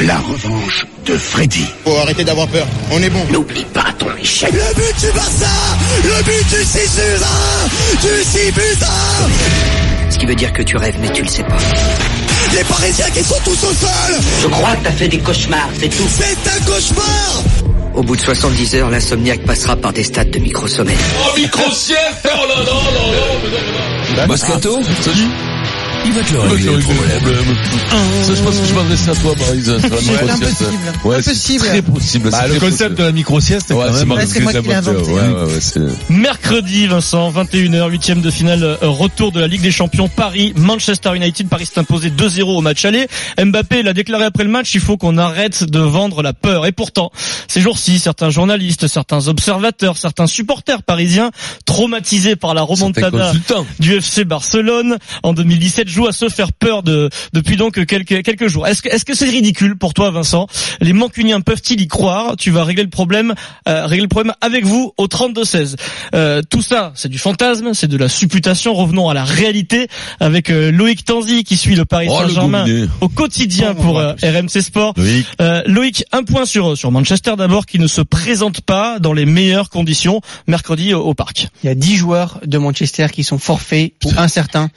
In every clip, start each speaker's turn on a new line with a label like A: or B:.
A: La revanche de Freddy.
B: Faut arrêter d'avoir peur. On est bon.
A: N'oublie pas ton échec.
C: Le but du Barça Le but du 6 buts 1 Du 6 buts 1
D: Ce qui veut dire que tu rêves, mais tu le sais pas.
C: Les Parisiens qui sont tous au sol
D: Je crois que t'as fait des cauchemars, c'est tout.
C: C'est un cauchemar
D: Au bout de 70 heures, l'insomniaque passera par des stades de micro-sommeil.
E: Oh, micro-sieste Oh là là là là
F: Moscato il va te le régler le problème.
E: Ça, je pense que je m'adresse à toi, Marise. micro-sieste.
G: impossible.
E: Ouais, c'est
G: Impossible.
E: très possible.
H: Bah,
E: c'est
H: le concept
E: possible.
H: de la micro-sieste, c'est
E: Ouais, c'est
G: c'est moi
E: qui
G: l'ai
E: l'a inventé.
G: inventé.
E: Ouais, ouais, ouais, c'est...
I: Mercredi, Vincent, 21h, huitième de finale, euh, retour de la Ligue des Champions Paris, Manchester United. Paris s'est imposé 2-0 au match aller. Mbappé l'a déclaré après le match, il faut qu'on arrête de vendre la peur. Et pourtant, ces jours-ci, certains journalistes, certains observateurs, certains supporters parisiens, traumatisés par la remontada du FC Barcelone en 2017 jouent à se faire peur de, depuis donc quelques, quelques jours. Est-ce que est-ce que c'est ridicule pour toi, Vincent? Les Mancuniens peuvent-ils y croire? Tu vas régler le problème, euh, régler le problème avec vous au 32-16. Euh, tout ça, c'est du fantasme, c'est de la supputation. Revenons à la réalité avec euh, Loïc Tanzi qui suit le Paris
E: Oh,
I: Saint-Germain au quotidien
G: Oh,
I: pour euh, RMC Sport.
H: Loïc.
I: Euh, Loïc, un point sur sur Manchester d'abord qui ne se présente pas dans les meilleures conditions mercredi au, au parc.
G: Il y a 10 joueurs de Manchester qui sont forfaits ou incertains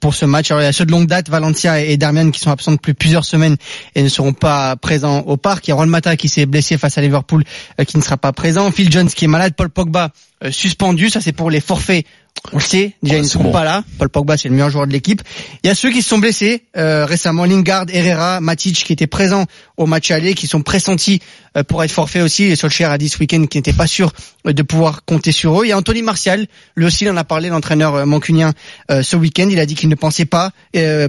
G: pour ce match. Alors il y a ceux de longue date, Valencia et Darmian qui sont absents depuis plusieurs semaines et ne seront pas présents au parc. Il y a Juan Mata qui s'est blessé face à Liverpool euh, qui ne sera pas présent. Phil Jones qui est malade, Paul Pogba euh, suspendu, ça c'est pour les forfaits. On le sait, déjà
E: Ouais,
G: ils ne
E: bon.
G: pas là. Paul Pogba c'est le meilleur joueur de l'équipe. Il y a ceux qui se sont blessés euh, récemment, Lingard, Herrera, Matic qui étaient présents au match aller, qui sont pressentis euh, pour être forfaits aussi. Et Solskjaer a dit ce week-end qu'il n'était pas sûr euh, de pouvoir compter sur eux. Il y a Anthony Martial, lui aussi il en a parlé, l'entraîneur euh, mancunien ce week-end. Il a dit qu'il ne pensait pas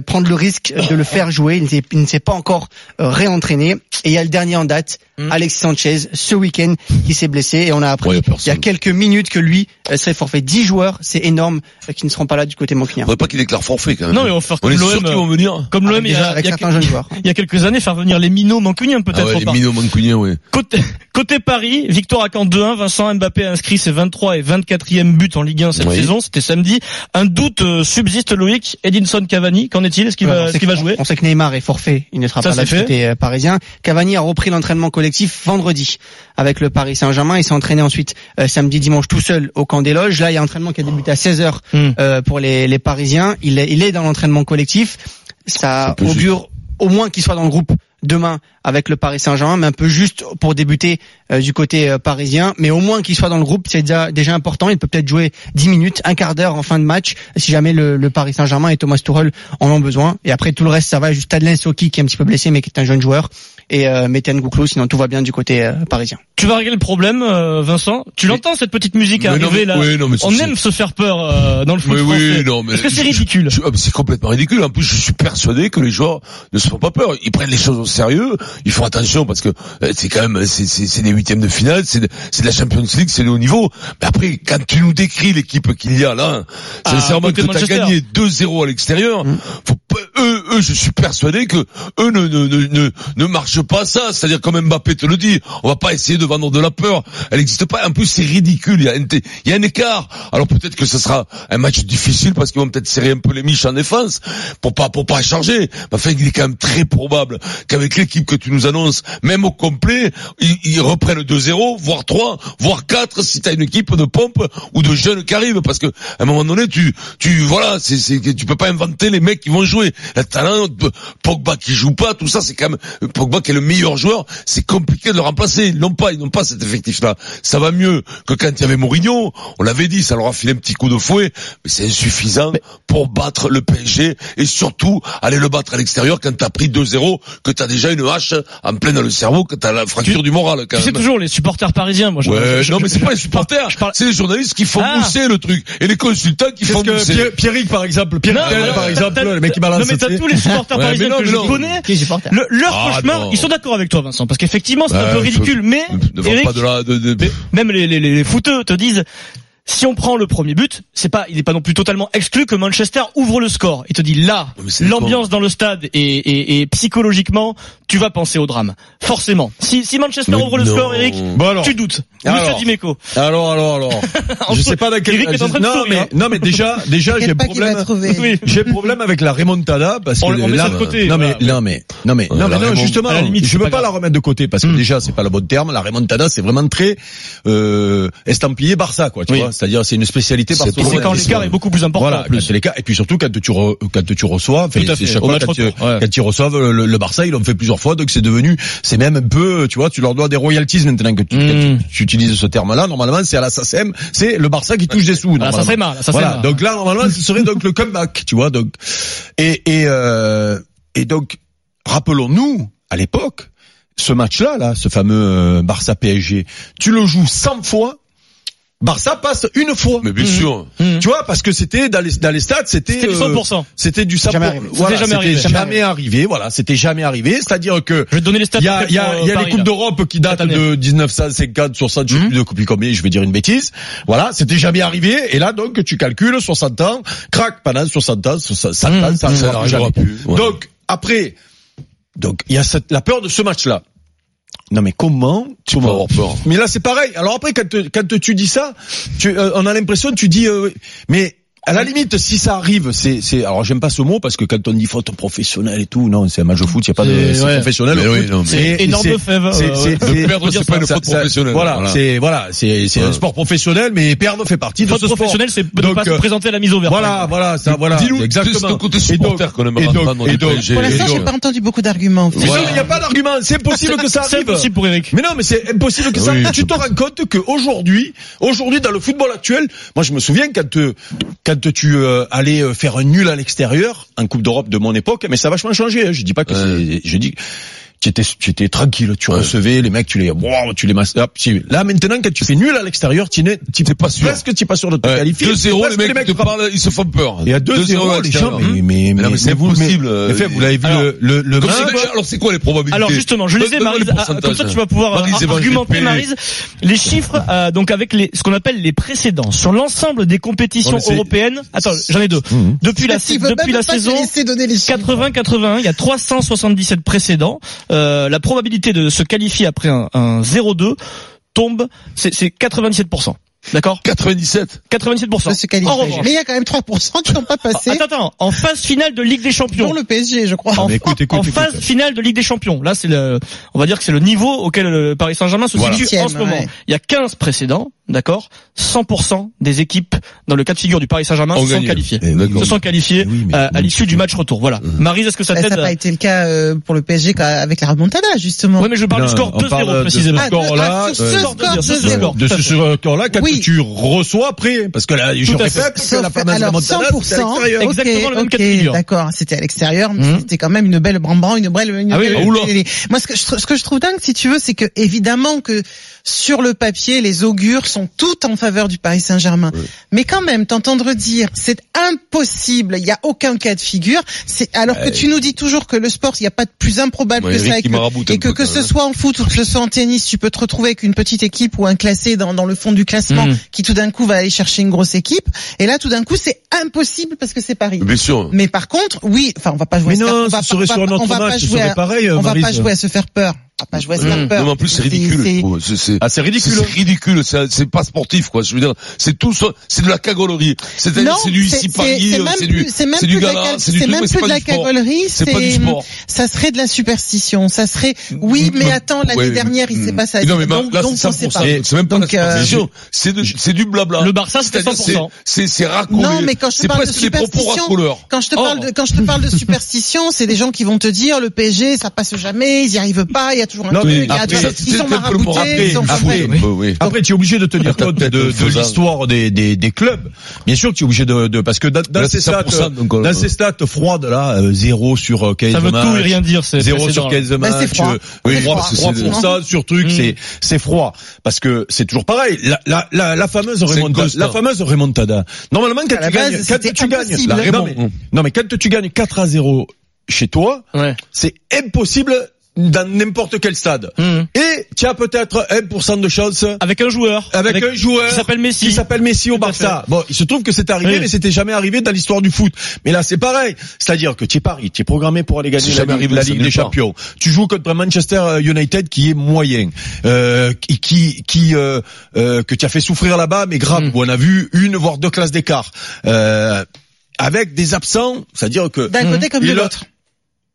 G: prendre le risque de le faire jouer. Il ne s'est pas encore réentraîné. Et il y a le dernier en date, Alexis Sanchez, ce week-end, qui s'est blessé. Et on a appris
E: Ouais,
G: il y a quelques minutes que lui serait forfait. 10 joueurs, c'est énorme, qui ne seront pas là du côté mancunien.
E: Faudrait pas qu'il déclare forfait, quand même.
I: Non, mais on va faire
E: On
I: comme
E: est sûr
I: l'OM.
E: qu'ils vont venir.
I: Comme l'OM,
G: joueurs.
I: il y a quelques années, faire venir les minots mancuniens peut-être
E: Ah ouais, ouais.
I: Côté, côté Paris, victoire à Caen 2-1, Vincent Mbappé a inscrit ses 23 et 24e buts en Ligue 1 cette
E: Oui.
I: saison, c'était samedi. Un doute euh, subsiste Loïc, Edinson Cavani, qu'en est-il? Est-ce qu'il
G: Ouais,
I: va, qu'il va jouer?
G: On sait que Neymar est forfait, il ne sera
I: Ça,
G: pas là du côté euh, parisien. Cavani a repris l'entraînement collectif vendredi avec le Paris Saint-Germain. Il s'est entraîné ensuite euh, samedi, dimanche tout seul au camp des loges. Là, il y a un entraînement qui a débuté à 16h
I: Hmm.
G: euh, pour les, les Parisiens. Il est, il est dans l'entraînement collectif. Ça augure au moins qu'il soit dans le groupe demain avec le Paris Saint-Germain, mais un peu juste pour débuter euh, du côté euh, parisien. Mais au moins qu'il soit dans le groupe, c'est déjà, déjà important. Il peut peut-être jouer 10 minutes, un quart d'heure en fin de match, si jamais le, Paris Saint-Germain et Thomas Tuchel en ont besoin. Et après tout le reste, ça va. Juste Adlien Soki qui est un petit peu blessé, mais qui est un jeune joueur. Et euh, Meten Gouklou, sinon tout va bien du côté euh, parisien.
I: Tu vas régler le problème, euh, Vincent Tu l'entends cette petite musique
E: Mais non,
I: arriver
E: mais-
I: là
E: oui, non, mais
I: On aime se faire peur euh, dans le foot
E: Oui,
I: français.
E: oui, non, mais.
I: Est-ce que c'est ridicule
E: je- ah, mais C'est complètement ridicule. En plus, je suis persuadé que les joueurs ne se font pas peur. Ils prennent les choses au sérieux. Ils font attention parce que euh, c'est quand même, c'est, c'est, c'est des huitièmes de finale, c'est de, c'est de la Champions League, c'est le haut niveau. Mais après, quand tu nous décris l'équipe qu'il y a là,
I: Ah,
E: sincèrement, que t'as gagné 2-0 à l'extérieur, faut pas, je suis persuadé que eux ne, ne, ne, ne, marchent pas ça. C'est-à-dire comme Mbappé te le dit, on va pas essayer de vendre de la peur. Elle n'existe pas. En plus, c'est ridicule. Il y a un, écart. Alors peut-être que ce sera un match difficile parce qu'ils vont peut-être serrer un peu les miches en défense pour pas pour pas changer. Mais enfin, il est quand même très probable qu'avec l'équipe que tu nous annonces, même au complet, ils, reprennent 2-0, voire 3, voire 4 si tu as une équipe de pompe ou de jeunes qui arrivent parce que à un moment donné, tu tu voilà, c'est tu peux pas inventer les mecs qui vont jouer. Talent Pogba qui joue pas, tout ça, c'est quand même Pogba qui est le meilleur joueur. C'est compliqué de le remplacer. Ils n'ont pas, ils n'ont pas cet effectif-là. Ça va mieux que quand il y avait Mourinho. On l'avait dit, ça leur a filé un petit coup de fouet, mais c'est insuffisant pour battre le PSG et surtout aller le battre à l'extérieur quand t'as pris 2-0, que t'as déjà une hache en plein dans le cerveau, que t'as la fracture du moral. Quand
I: Tu sais
E: même.
I: toujours les supporters parisiens, moi. je-
E: Ouais,
I: je-
E: non, mais
I: je-
E: c'est pas les supporters,
I: parle-
E: c'est les journalistes qui font
I: Ah.
E: mousser le truc et les consultants qui font
H: que
E: mousser.
H: Pierre- Pierrick, par exemple,
I: Non, mais
H: par exemple, le mec qui balance
I: Non mais t'as
H: ses-
I: tous les supporters parisiens que je connais. Le, leur
E: Ah,
I: cauchemar, ils sont d'accord avec toi, Vincent, parce qu'effectivement c'est un peu ridicule, mais même les, les, les, les footeux te disent si on prend le premier but, c'est pas, il est pas non plus totalement exclu que Manchester ouvre le score. Il te dit là, l'ambiance dans le stade et, et, et psychologiquement, tu vas penser au drame. Forcément. Si, si Manchester
E: Mais
I: ouvre le score, Eric,
H: Bon alors.
I: tu doutes.
H: Alors.
I: Monsieur Dimeco.
H: Alors, alors, alors. je sais pas dans quel.
I: Eric est en train de
H: non,
I: sourire, hein.
H: mais, non, mais déjà, déjà, j'ai problème.
I: Oui.
H: J'ai problème avec la remontada parce
I: On-
H: que
I: on met
H: là,
I: ça de côté,
H: non mais
I: voilà.
H: non mais non mais non mais non justement
I: à la limite,
H: je
I: c'est
H: veux
I: pas
H: pas, la remettre de côté parce que
I: Hmm.
H: déjà c'est pas le bon terme la remontada c'est vraiment très euh, estampillé Barça quoi tu vois c'est-à-dire c'est une spécialité
I: Et
H: barcelonaise.
I: c'est quand l'écart est beaucoup plus important.
H: voilà
I: plus.
H: l'écart et puis surtout quand tu re- quand tu reçois
I: Tout à fait,
H: chaque fois
I: match
H: quand, tu,
I: ouais.
H: quand ils reçoivent le, le Barça ils l'ont fait plusieurs fois donc c'est devenu c'est même un peu tu vois tu leur dois des royalties maintenant que tu,
I: Hmm.
H: quand tu, tu utilises ce terme là normalement c'est à la SACEM c'est le Barça qui touche des sous
I: mal, ça c'est
H: Voilà. Donc là, normalement, ce serait donc le comeback, tu vois. Donc et et euh, et donc rappelons-nous à l'époque ce match-là, là, ce fameux euh, Barça PSG, tu le joues 100 fois. Barça passe une fois.
E: Mais bien sûr.
I: Mhm.
H: Tu vois, parce que c'était dans les, dans les stades, c'était
I: C'était du
H: euh,
I: 100%.
H: c'était du 100%.
G: Jamais arrivé.
H: Voilà,
I: C'était jamais
H: c'était
I: arrivé.
H: jamais arrivé. Voilà, c'était jamais arrivé. C'est-à-dire que
I: Je vais te donner les stats.
H: il y a, y a,
I: euh,
H: y a les
I: Paris,
H: coupes
I: là.
H: d'Europe qui datent de 1950, 60, je sais
I: Mhm.
H: plus de depuis combien, je vais dire une bêtise. Voilà, c'était jamais arrivé. Et là, donc, tu calcules 60 ans, crac, pendant 60 ans, 100 ans,
I: Mhm.
H: ça
E: Ça
H: n'arrivera jamais.
E: plus. Voilà.
H: Donc, après, donc, il y a cette, la peur de ce match-là. Non mais comment
E: Tu peux avoir peur.
H: Mais là c'est pareil. Alors après quand, quand tu dis ça, tu, euh, on a l'impression tu dis euh, mais à la limite si ça arrive, c'est c'est alors j'aime pas ce mot parce que quand on dit faute professionnelle et tout, non, c'est un match de foot, il y a pas de
I: C'est-
H: c'est
I: ouais.
H: professionnel.
E: Mais oui, non, mais-
I: C'est énorme
H: c'est-
I: fève.
H: c'est-
I: euh,
H: c'est-.
E: De
H: c'est-
E: perdre, c'est pas une faute professionnelle.
H: Voilà,
E: Voilà.
H: c'est voilà, c'est c'est un sport professionnel, mais perdre fait partie de
I: Faute
H: ce sport.
I: professionnelle, c'est de pas se
H: euh,
I: présenter à la mise au vert.
H: Voilà, voilà, ça, voilà,
E: Dis-nous,
H: exactement.
E: c'est le côté supporter qu'on entendre
H: et donc-.
J: Pour l'instant, j'ai pas entendu beaucoup d'arguments.
H: Il n'y a pas d'argument. C'est impossible que ça
I: C'est
H: arrive.
I: impossible pour Eric.
H: Mais non, mais c'est impossible que ça. Arrive. tu te rends compte qu'aujourd'hui, aujourd'hui dans le football actuel, moi je me souviens quand euh, quand tu euh, allais euh, faire un nul à l'extérieur en Coupe d'Europe de mon époque, mais ça a vachement changé. Hein. Je dis pas que c'est, je dis. Tu étais, tu étais tranquille, tu recevais les mecs, tu les, wow, tu les masses. Là maintenant, quand tu fais nul à l'extérieur, tu n'es, tu
E: T'es pas sûr.
H: presque, tu es pas sûr de te
E: Ouais.
H: qualifier.
E: 2-0, les
H: Presque
E: mecs, te parlent, ils se font peur.
H: Et à 2-0, les gens, mais, mais,
E: Mais non,
H: mais,
E: mais c'est
H: mais-
E: euh,
H: mais fait, vous l'avez vu
I: alors,
H: le, le,
E: Comme alors c'est quoi les probabilités
I: Alors justement, je lisais
E: Donne-moi
I: Marise,
E: les
I: ah, comme ça tu vas pouvoir euh, argumenter Marise les chiffres euh, donc avec les ce qu'on appelle les précédents sur l'ensemble des compétitions européennes. Attends, j'en ai deux.
H: Mhm.
I: Depuis la
J: Il
I: depuis la saison
J: laisser donner les chiffres.
I: 80-81, il y a 377 précédents. Euh, la probabilité de se qualifier après un, un 0-2 tombe, c'est c'est 97%. D'accord?
E: 97.
I: 97%.
J: de se qualifier.
I: En revanche,
J: Mais il y a quand même 3% qui n'ont pas passé
I: attends, attends, en phase finale de Ligue des Champions.
J: pour le PSG, je crois.
I: En,
H: mais écoute, écoute,
I: en
H: écoute.
I: phase finale de Ligue des Champions. Là, c'est le, on va dire que c'est le niveau auquel le Paris Saint-Germain se
H: Voilà.
I: situe en ce moment.
J: ouais.
I: Il y a 15 précédents, d'accord 100% des équipes dans le cas de figure du Paris Saint-Germain
E: Ont
I: se sont qualifiées.
H: Eh
I: Se sont qualifiées
H: Eh oui, mais
I: euh, à l'issue du match retour. Voilà. Marise, est-ce que ça
J: Bah,
I: t'aide
J: ça n'a pas été le cas euh, pour le PSG avec la remontada, justement.
I: Oui, mais je parle
H: Non,
I: du score
H: on parle
I: 2-0
H: de
I: précisément.
H: ce
J: Ah,
H: score-là,
J: ah, sur ce
H: euh,
J: score
I: de-
J: de
I: ce
J: zéro.
I: score.
H: de ce score-là quand
I: Oui.
H: tu reçois après parce que là je répète que la fameuse
J: alors
H: remontada, c'était à
J: 100%,
H: l'extérieur.
I: Exactement le même cas de figure.
J: D'accord, c'était à l'extérieur, mais
I: Mhm.
J: c'était quand même une belle bramban, une belle. Une
I: Ah.
J: Moi, ce que, je, trou- ce que je trouve dingue, si tu veux, c'est que évidemment que sur le papier, les augures sont toutes en faveur du Paris Saint-Germain. Mais quand même, t'entendre dire c'est impossible, il n'y a aucun cas de figure. C'est alors que tu nous dis toujours que le sport, il n'y a pas de plus improbable
E: Ouais,
J: que ça, et que, et que, ce soit en foot ou que ce soit en tennis, tu peux te retrouver avec une petite équipe ou un classé dans, dans le fond du classement
I: Mhm.
J: qui tout d'un coup va aller chercher une grosse équipe. Et là, tout d'un coup, c'est impossible parce que c'est Paris.
E: Bien sûr.
J: Mais par contre, oui, enfin, on va pas jouer.
H: Mais
J: à se faire-
H: non, serait sur match, ce serait
J: à-
H: pareil,
J: On va pas jouer à se faire peur. On va pas jouer à se
E: Mmh.
J: faire peur.
E: Non, mais en plus c'est ridicule.
J: C'est-
H: Ah ridicule.
E: C'est ridicule, c'est pas sportif quoi. Je veux dire, c'est tout, ça- c'est de la cagolerie. C'est du ici
J: c'est-
E: Paris,
J: c'est
E: euh,
J: même
E: c'est
J: plus-
E: du,
J: c'est même plus
E: du
J: de la cagolerie,
E: C'est pas du sport.
J: Ça serait de la superstition. Ça serait, oui, mais
E: Mais-
J: attends, l'année dernière, il s'est
E: mm.
J: pas ça.
E: Non mais
J: donc,
E: là c'est
J: on sait
E: 100%.
J: pas.
E: C'est même pas la
J: euh,
E: superstition. C'est du blabla.
I: Le Barça, c'était
E: C'est-à-dire,
I: 100%.
E: C'est c'est racolé.
J: Non, mais quand je te parle de superstition, quand je te parle de, quand je te parle de superstition, c'est des gens qui vont te dire, le PSG, ça passe jamais, ils y arrivent pas, il y a toujours un
H: Non,
J: truc,
H: mais
J: il y a
H: après,
J: toujours-
E: ça,
J: ils sont maraboutés,
H: après,
J: ils sont
H: après.
E: Oui, oui.
H: Après, tu es obligé de tenir compte de, de l'histoire des, des, des clubs. Bien sûr tu es obligé de, de parce que dans, dans
E: Là,
H: ces
E: c'est
H: stats,
E: 100%, donc, euh,
H: dans ces stats froides là, euh, 0 sur euh, 15
I: Ça veut tout et rien dire, c'est
H: 0
I: précédent,
H: sur
I: là.
H: 15
J: Bah,
H: matchs,
J: c'est froid.
H: euh, oui,
J: froid.
H: 3,
E: C'est-
H: 3% sur truc,
I: Mm.
H: c'est c'est froid parce que c'est toujours pareil. La, la, la, la fameuse remontada, la fameuse remontada. Normalement, quand tu gagnes, quand tu gagnes,
J: impossible.
H: non, mais, non mais quand tu gagnes 4 à 0 chez toi,
I: Ouais.
H: c'est impossible dans n'importe quel stade.
I: Mhm.
H: Et tu as peut-être 1% de chance
I: Avec un joueur.
H: avec, un joueur
I: qui s'appelle Messi.
H: qui s'appelle Messi au Barça. Bon, il se trouve que c'est arrivé,
I: Oui.
H: mais c'était jamais arrivé dans l'histoire du foot. Mais là, c'est pareil. C'est-à-dire que tu es Paris, tu es programmé pour aller gagner la, Ligue-
E: arrivé,
H: la
E: ça
H: Ligue
E: nulle
H: des. Champions. Tu joues contre Manchester United qui est moyen, euh, qui qui, euh, euh, que tu as fait souffrir là-bas, mais grave.
I: Mm.
H: Où on a vu une voire deux classes d'écart. Euh, avec des absents, c'est-à-dire que
J: D'un côté comme de l'autre.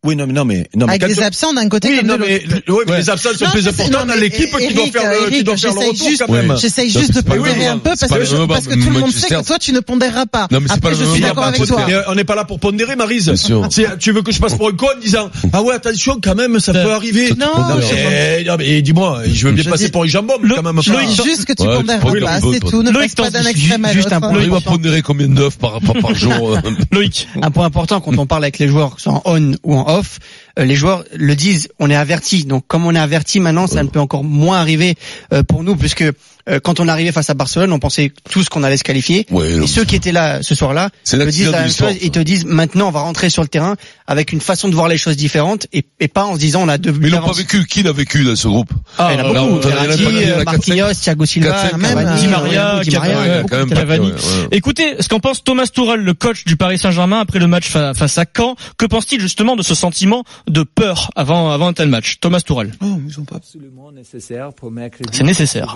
H: Oui non mais non mais non mais
J: Avec
H: quand
J: des
H: on-
J: absents d'un côté
H: oui,
J: comme
H: non,
J: de
H: mais, ouais, mais les absents sont
J: Non,
H: plus
J: mais
H: importants dans
J: mais
H: l'équipe qui doit
J: Eric,
H: faire le, qui
J: Eric,
H: doit faire le retour
J: juste-
H: quand même.
J: J'essaye juste de pondérer un peu parce que,
E: le
J: je-
E: même
J: parce que tout le monde sait que toi tu ne pondéreras pas.
E: Non, mais c'est pas le
J: je
E: même
J: suis
E: même
J: d'accord avec
E: Manchester.
J: toi.
H: Mais on n'est pas là pour pondérer, Marise.
E: Bien sûr.
H: C'est- Tu veux que je passe pour un con en disant ah ouais attention quand même ça peut arriver.
J: Non,
H: mais, non, mais dis-moi, je veux bien passer pour un jambon, mais quand même
J: Juste que tu pondéreras
E: pondères
J: pas,
E: un peu,
J: c'est tout. Ne
I: Loïc,
J: passe pas d'un extrême à
G: juste un
J: l'autre.
E: On pondérer combien d'œufs par, jour euh,
I: Loïc.
G: Un point important quand on parle avec les joueurs, que ce soit en on ou en off, euh, les joueurs le disent, on est averti. Donc comme on est averti maintenant, ça ne peut encore moins arriver euh, pour nous, puisque euh, quand on arrivé face à Barcelone, on pensait tous qu'on allait se qualifier.
E: Ouais,
G: Et ceux qui étaient là ce soir-là
E: C'est
G: te
E: l'accident
G: disent la
E: de
G: même
E: l'histoire,
G: chose. Ils te disent maintenant on va rentrer sur le terrain avec une façon de voir les choses différentes et, et pas en se disant on a deux
E: Mais ils l'ont pas vécu. Qui l'a vécu dans ce groupe?
G: Ah, il y en a
E: là,
G: beaucoup. Verratti, Marquinhos, Thiago Silva,
E: 4-5,
G: Cavani,
J: même,
I: Di Maria, Cavani,
E: pas-.
I: Écoutez, ce qu'en pense Thomas Tourelle, le coach du Paris Saint-Germain après le match fa- face à Caen. Que pense-t-il justement de ce sentiment de peur avant avant un tel match? Thomas Tourelle.
K: absolument nécessaire pour mercredi.
I: C'est nécessaire.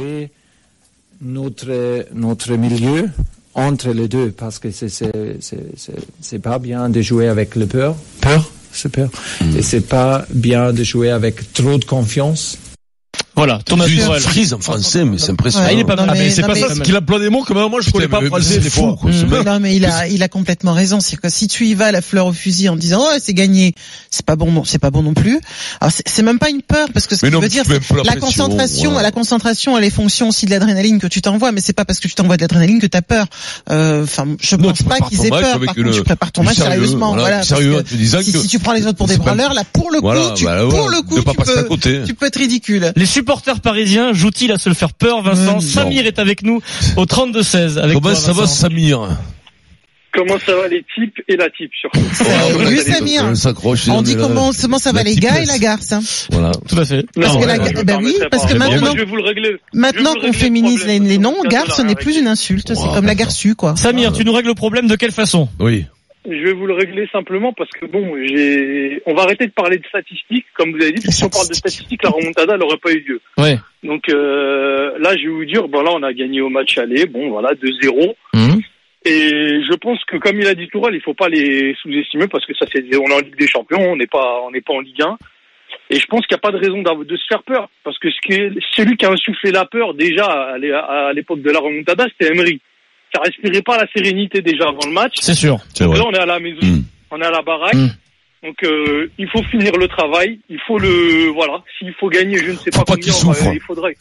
K: Notre, notre milieu entre les deux, parce que c'est, c'est, c'est, c'est, c'est pas bien de jouer avec le peur. Peur? C'est peur. Et c'est pas bien de jouer avec trop de confiance.
I: Voilà, Thomas
E: Tu
I: Tourelle.
E: frise en français, mais c'est impressionnant.
I: Ah, il est pas mal.
H: Ah, mais c'est pas
J: mais-
H: ça, qu'il emploie des mots que même moi je connais pas français des
E: c'est
H: fois.
J: Non mais il a il a complètement raison, c'est que si tu y vas à la fleur au fusil en disant oh c'est gagné, c'est pas bon non, c'est pas bon non plus. Alors c'est même pas une peur parce que ce que
E: mais
J: dire
E: tu la
J: concentration,
E: voilà.
J: la concentration elle est fonction aussi de l'adrénaline que tu t'envoies mais c'est pas parce que tu t'envoies de l'adrénaline que tu as peur. Euh, Enfin je
E: Non,
J: pense
E: tu
J: pas qu'ils aient peur par contre tu prépares ton match sérieusement
E: voilà, sérieux, disant
J: si,
E: que
J: si tu prends les autres pour des branleurs là pour le coup tu
E: bah,
J: pour le coup tu tu peux être ridicule.
I: Les supporters parisiens jouent-ils à se le faire peur, Vincent
J: Mm,
I: Samir est avec nous au 32-16. Avec
E: Comment
I: toi,
E: ça va. Samir
L: Comment ça va les types et la type surtout
J: Salut, Samir.
E: On
J: dit comment comment ça va les gars et la garce. hein.
E: Voilà.
I: Tout à fait.
J: Parce
L: Non,
J: que
L: ouais,
J: bah oui, parce que maintenant-
L: je vais vous le régler.
J: Maintenant qu'on féminise les, les noms, garce n'est plus une insulte, c'est comme la garçue quoi.
I: Samir, tu nous règles le problème de quelle façon?
E: Oui.
L: Je vais vous le régler simplement parce que bon, j'ai. On va arrêter de parler de statistiques, comme vous avez dit. parce que Si on parle de statistiques, la remontada n'aurait pas eu lieu.
I: Ouais.
L: Donc euh, là, je vais vous dire, bon là, on a gagné au match aller. Bon, voilà, 2-0.
I: Mhm.
L: Et je pense que comme il a dit Tourelle, il faut pas les sous-estimer parce que ça c'est on est en Ligue des Champions, on n'est pas on n'est pas en Ligue 1. Et je pense qu'il n'y a pas de raison de se faire peur parce que ce qui est- celui qui a insufflé la peur déjà à l'époque de la remontada, c'était Emery. Ça respirait pas la sérénité déjà avant le match.
I: C'est sûr.
E: C'est
L: Donc
E: vrai.
L: là, on est à la maison,
E: Mm.
L: on est à la baraque.
I: Mm.
L: Donc euh, il faut finir le travail, il faut le voilà. S'il faut gagner, je ne sais
E: Faut
L: pas
E: pas
L: combien, on va-
E: souffre.
L: il faudrait.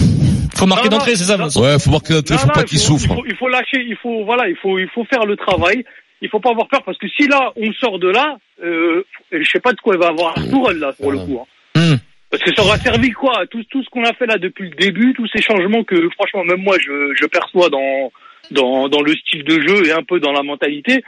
I: Faut marquer d'entrée, c'est ça,
L: non.
E: Ouais, faut marquer l'entrée,
L: Non,
E: faut
L: non,
E: pas
L: il
E: qu'il souffre.
L: Il faut, il faut lâcher, il faut voilà, il faut il faut faire le travail. Il faut pas avoir peur parce que si là on sort de là, euh, je sais pas de quoi il va avoir la Tourelle là pour le coup. hein.
I: Hmm.
L: Parce que ça aura servi quoi? Tout tout ce qu'on a fait là depuis le début, tous ces changements que franchement même moi je, je perçois dans dans dans le style de jeu et un peu dans la mentalité.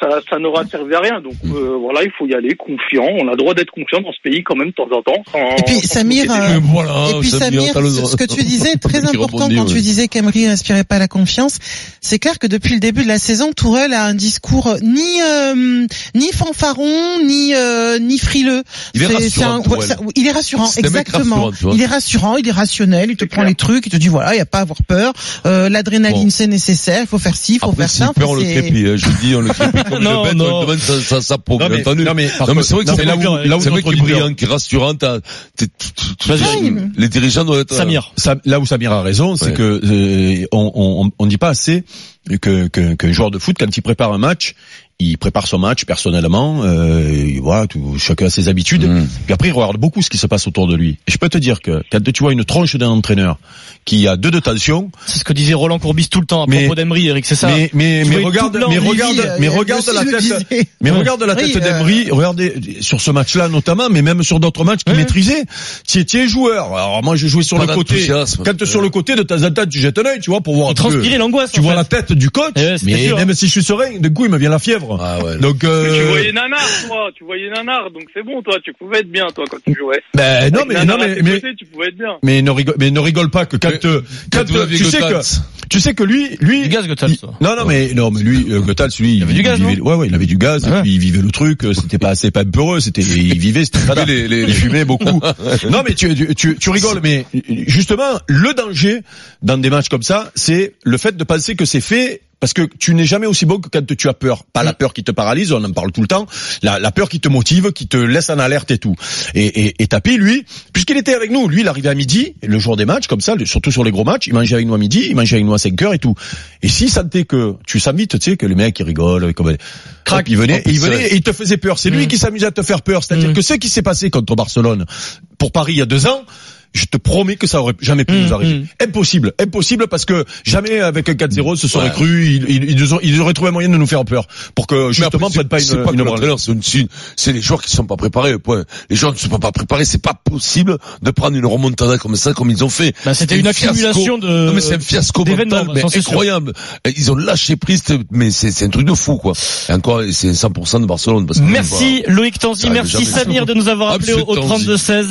L: Ça, ça n'aura servi à rien. Donc euh, voilà, il faut y aller confiant. On a le droit d'être confiant dans ce pays quand même de temps en temps. sans-
J: Et puis Samir, euh,
E: voilà,
J: Et puis Samir, ce que tu disais est très important
E: rebondit,
J: quand tu disais qu'Emery n'inspirait pas la confiance. C'est clair que depuis le début de la saison, Tourelle a un discours ni euh, ni fanfaron, ni euh, ni frileux.
E: Il est rassurant,
J: un- ça- il est exactement.
E: rassurant,
J: il est rassurant, il est rationnel, il te prend
L: clair.
J: les trucs, il te dit voilà, il y a pas à avoir peur. Euh, L'adrénaline
E: Bon.
J: c'est nécessaire, il faut faire ci, il faut
E: Après,
J: faire ça.
E: perd, on le crépit, hein, je dis, on le crépit
I: Non,
E: bête,
I: non.
E: demande sa, sa, sa peau,
H: Non,
E: bien
H: mais-
E: entendu.
H: non, mais
E: Non, mais c'est vrai que
H: non,
E: c'est là
H: où-
E: où,
H: là où
E: c'est un mec
H: notre
E: qui est brillant, qui est rassurant, les dirigeants doivent être,
I: Samir.
H: Ça- là où Samir a raison, c'est que euh, on, on, on dit pas assez que que- qu'un joueur de foot quand il prépare un match, il prépare son match personnellement, euh, il voit tout, chacun a ses habitudes,
E: Mm.
H: puis après il regarde beaucoup ce qui se passe autour de lui. Et je peux te dire que quand tu vois une tronche d'un entraîneur qui a deux de tension,
I: C'est ce que disait Roland Courbis tout le temps à
H: Mais-
I: propos d'Emery, Eric, c'est ça
H: mais mais mais regarde, mais regarde,
J: euh,
H: mais regarde la tête, mais regarde la tête
J: Oui, euh,
H: d'Emery, regardez sur ce match-là notamment, mais même sur d'autres matchs qu'il
I: Ouais.
H: maîtrisait. Tu es joueur. Alors moi je jouais sur
E: Pas
H: le côté. Quand sur le côté de temps en temps tu jettes un œil, tu vois, pour voir
I: Il transpirait l'angoisse.
H: Tu vois la tête du coach.
I: Eh ouais, c'était
H: mais même si je suis serein, de coup, il me vient la fièvre.
E: Ah ouais.
H: Donc,
L: Mais
H: euh,
L: Tu voyais Nanar, toi, tu voyais Nanar, donc c'est bon, toi, tu pouvais être bien, toi, quand tu jouais.
H: ben, non, mais, non, mais, mais,
L: côtés, tu pouvais être bien.
H: mais ne rigole, mais ne rigole pas que quand,
E: Mais-
H: euh, quand,
E: Quand
H: euh, tu sais que, tu sais que lui, lui,
I: Du gaz,
H: il-
I: toi.
H: non, non, mais, non, mais lui, euh, Gothals, lui, il
I: avait du gaz,
H: vivait, ouais, ouais, il avait du gaz,
I: Ah ouais.
H: et puis il vivait le truc, euh, c'était pas, c'était pas peureux, c'était, il vivait, c'était pas
E: les- les-
H: il fumait beaucoup. non, mais tu, tu, tu rigoles, mais justement, le danger dans des matchs comme ça, c'est le fait de penser que c'est fait parce que tu n'es jamais aussi bon que quand tu as peur. Pas la peur qui te paralyse, on en parle tout le temps. La, la peur qui te motive, qui te laisse en alerte et tout. Et, et, et Tapi, lui, puisqu'il était avec nous, lui, il arrivait à midi, le jour des matchs, comme ça, surtout sur les gros matchs, il mangeait avec nous à midi, il mangeait avec nous à 5 heures et tout. Et s'il sentait que, tu vite, tu sais, que les mecs, ils rigolent, comme, Crac, il venait, il venait et il te faisait peur. C'est lui qui s'amusait à te faire peur. C'est-à-dire que ce qui s'est passé contre Barcelone pour Paris il y a deux ans, je te promets que ça aurait jamais pu nous arriver. Impossible, impossible parce que jamais avec un 4-0 se serait
E: Ouais.
H: cru, ils, ils, ils ont- ils auraient trouvé moyen de nous faire peur pour que
E: Mais
H: justement prennent pas
E: c'est-
H: une,
E: c'est pas
H: une
E: l'entraîneur, c'est une- c'est une- c'est les joueurs qui sont pas préparés. Point. Les joueurs ne sont pas préparés. C'est pas possible de prendre une remontada comme ça, comme ils ont fait.
I: Bah, c'était une
E: un
I: accumulation de-
E: Non mais c'est un fiasco mental, mais
I: c'est sûr.
E: incroyable. Ils ont lâché prise, mais c'est c'est un truc de fou quoi. Et encore, c'est 100% de Barcelone. Parce que
I: Merci Loïc Tanzi, merci. Samir de nous avoir appelé au, au
E: Tanzi.
I: 32 16.